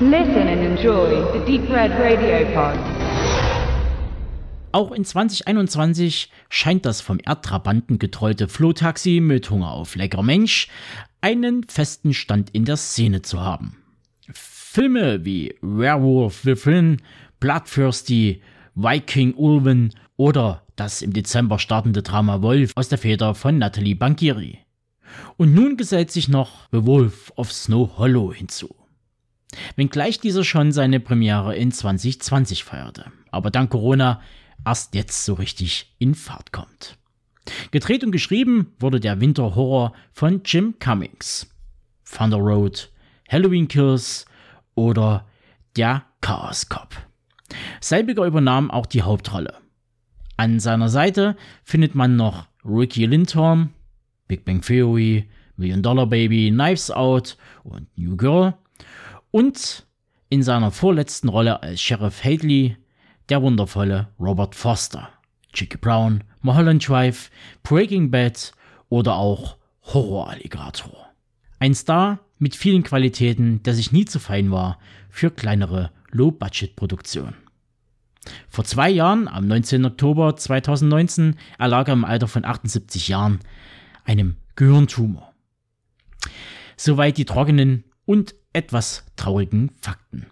Listen and enjoy the Deep Red Radio Pod. Auch in 2021 scheint das vom Erdtrabanten getreute Flohtaxi mit Hunger auf lecker Mensch einen festen Stand in der Szene zu haben. Filme wie Werewolf Within, Bloodthirsty, Viking Ulven oder das im Dezember startende Drama Wolf aus der Feder von Natalie Bankieri. Und nun gesellt sich noch The Wolf of Snow Hollow hinzu. Wenngleich dieser schon seine Premiere in 2020 feierte, aber dank Corona erst jetzt so richtig in Fahrt kommt. Gedreht und geschrieben wurde der Winterhorror von Jim Cummings. Thunder Road, Halloween Kills oder der Chaos Cop. Selbiger übernahm auch die Hauptrolle. An seiner Seite findet man noch Ricky Lindhorn, Big Bang Theory, Million Dollar Baby, Knives Out und New Girl und in seiner vorletzten Rolle als Sheriff Hadley der wundervolle Robert Foster, Jackie Brown, Mulholland Drive, Breaking Bad oder auch Horror Alligator. Ein Star mit vielen Qualitäten, der sich nie zu fein war für kleinere Low-Budget-Produktionen. Vor zwei Jahren, am 19. Oktober 2019, erlag er im Alter von 78 Jahren einem Gehirntumor. Soweit die trockenen und etwas traurigen Fakten.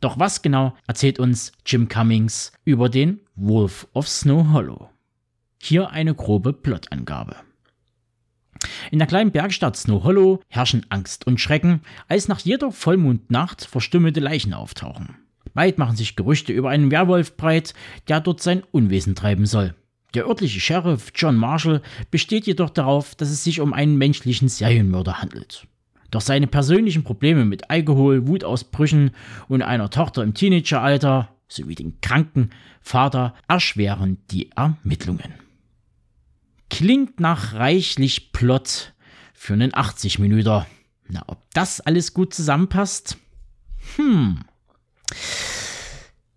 Doch was genau erzählt uns Jim Cummings über den Wolf of Snow Hollow? Hier eine grobe Plotangabe. In der kleinen Bergstadt Snow Hollow herrschen Angst und Schrecken, als nach jeder Vollmondnacht verstümmelte Leichen auftauchen. Bald machen sich Gerüchte über einen Werwolf breit, der dort sein Unwesen treiben soll. Der örtliche Sheriff John Marshall besteht jedoch darauf, dass es sich um einen menschlichen Serienmörder handelt. Doch seine persönlichen Probleme mit Alkohol, Wutausbrüchen und einer Tochter im Teenageralter sowie den kranken Vater erschweren die Ermittlungen. Klingt nach reichlich Plot für einen 80 Minüter. Na, ob das alles gut zusammenpasst? Hm.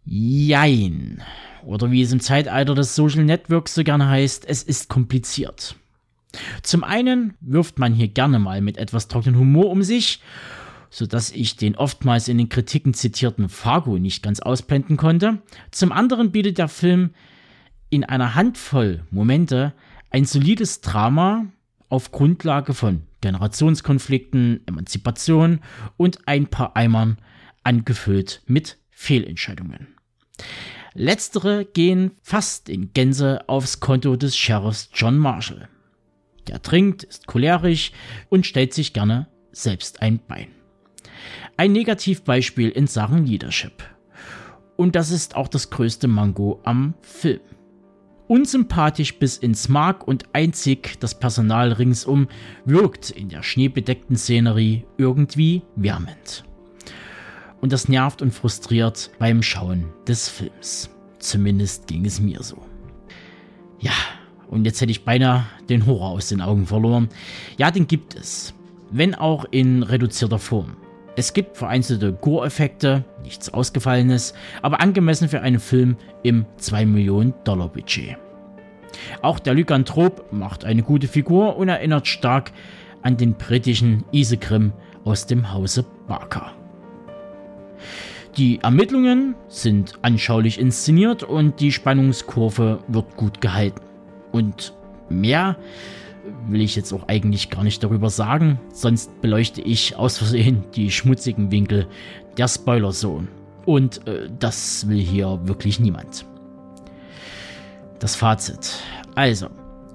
Jein. Oder wie es im Zeitalter des Social Networks so gerne heißt, es ist kompliziert. Zum einen wirft man hier gerne mal mit etwas trockenen Humor um sich, sodass ich den oftmals in den Kritiken zitierten Fargo nicht ganz ausblenden konnte. Zum anderen bietet der Film in einer Handvoll Momente ein solides Drama auf Grundlage von Generationskonflikten, Emanzipation und ein paar Eimern angefüllt mit Fehlentscheidungen. Letztere gehen fast in Gänze aufs Konto des Sheriffs John Marshall. Der trinkt, ist cholerisch und stellt sich gerne selbst ein Bein. Ein Negativbeispiel in Sachen Leadership. Und das ist auch das größte Mango am Film. Unsympathisch bis ins Mark und einzig das Personal ringsum wirkt in der schneebedeckten Szenerie irgendwie wärmend. Und das nervt und frustriert beim Schauen des Films. Zumindest ging es mir so. Ja, und jetzt hätte ich beinahe den Horror aus den Augen verloren. Ja, den gibt es. Wenn auch in reduzierter Form. Es gibt vereinzelte Gore-Effekte, nichts Ausgefallenes, aber angemessen für einen Film im 2 Millionen Dollar Budget. Auch der Lykanthrop macht eine gute Figur und erinnert stark an den britischen Isegrim aus dem Hause Barker. Die Ermittlungen sind anschaulich inszeniert und die Spannungskurve wird gut gehalten. Und mehr will ich jetzt auch eigentlich gar nicht darüber sagen, sonst beleuchte ich aus Versehen die schmutzigen Winkel der Spoiler-Zone. Und äh, das will hier wirklich niemand. Das Fazit. Also,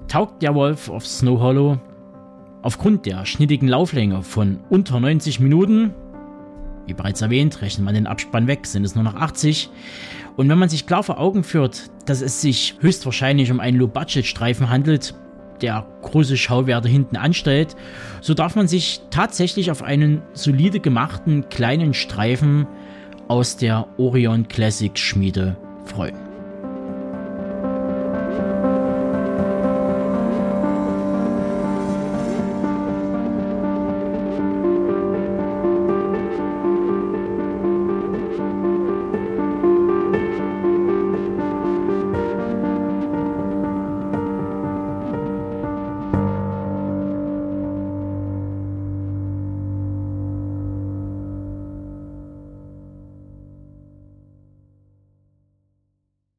taugt der Wolf of Snow Hollow aufgrund der schnittigen Lauflänge von unter 90 Minuten, wie bereits erwähnt, rechnet man den Abspann weg, sind es nur noch 80, und wenn man sich klar vor Augen führt, dass es sich höchstwahrscheinlich um einen Low-Budget-Streifen handelt, der große Schauwerte hinten anstellt, so darf man sich tatsächlich auf einen solide gemachten kleinen Streifen aus der Orion Classic Schmiede freuen.